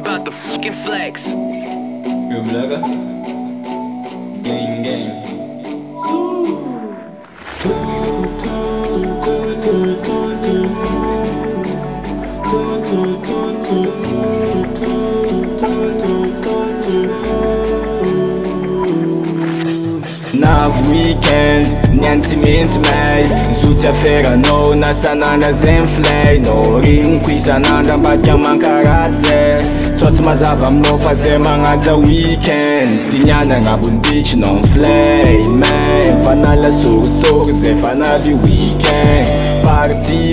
about the fucking flex. You Gumlöve. Gang, gang. Na weekend, niente minți mei Zuți aferă nou, na sanana zemflei Norim qui sanana, bat chiam ancaraze sotsy mazava mimo faze magnaza weekend dinyana anabon dity nan flay mam fanala sorsor ze fanadi weekend party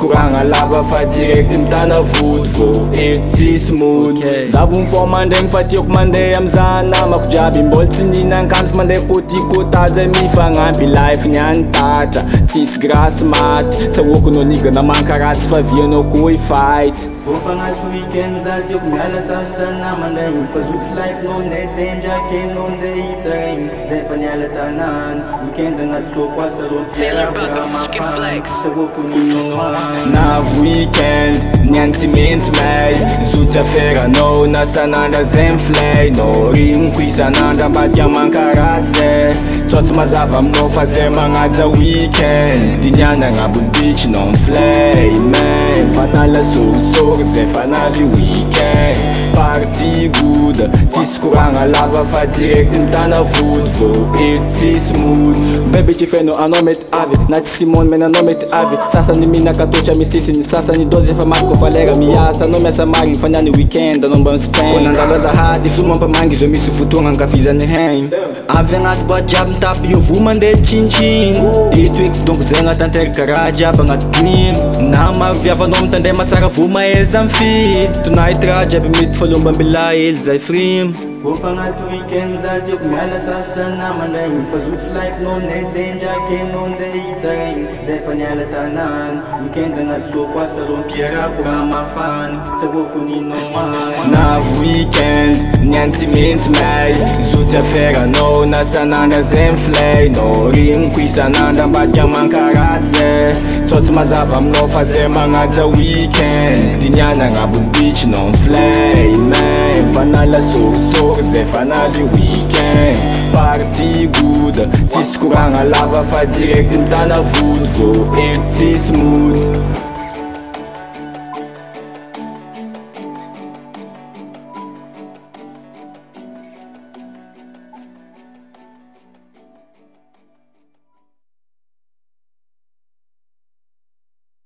korana lava fa diret mitanavoty eh, ôssyozavani fo mandraigny fatiako mandeha amizah namako jiaby mbola tsy nihnankanofa mandeha kôti kotaza mifanampy lifeny any tatra tsisy grasy maty tsy ahoakanao niganamankarasy favianao koa ifaity navy weekend nian tsy mentsy may zotsy aferanao na sanandra ze miflay na rino koisanandra mbadika mankaraty zen saotsy mazava aminao fa za magnaja weekend diniana agnabobity nao miflay may ifatala sosory ze fa navy weekend alava fatirety mitanavoty voesisymoy babety faina anao mety avy na ty simon many anao mety avy sasany mihnakatatry amisisiny sasany dzy efa marikofalera miasa anao miasa mariny fanany weekend anaombaspain galolahady zo mampamagy za misy otona ankafizay hgnyhiiy kôfa agnaty weekend za tiako miala sasotra na mandray ny fa zotsy laikenaone dendraky einao nde hita gny zay fa niala tanany weekend agnaty zo koasa rompiarako raha mafany sy akoko ninaoa na weekend nyany tsy mintsy may zo tsy afaranao na sanandra za miflaynao renyko isanandra mbadika mankaraty za e. sao tsy mazava aminao fa za magnatsa weekend diniana agnabo bichynao ny flay may fanalasorosoro zay fanali weekend parti goda tsisy koragna lava fa direkty mitanavony zô e tsisy moty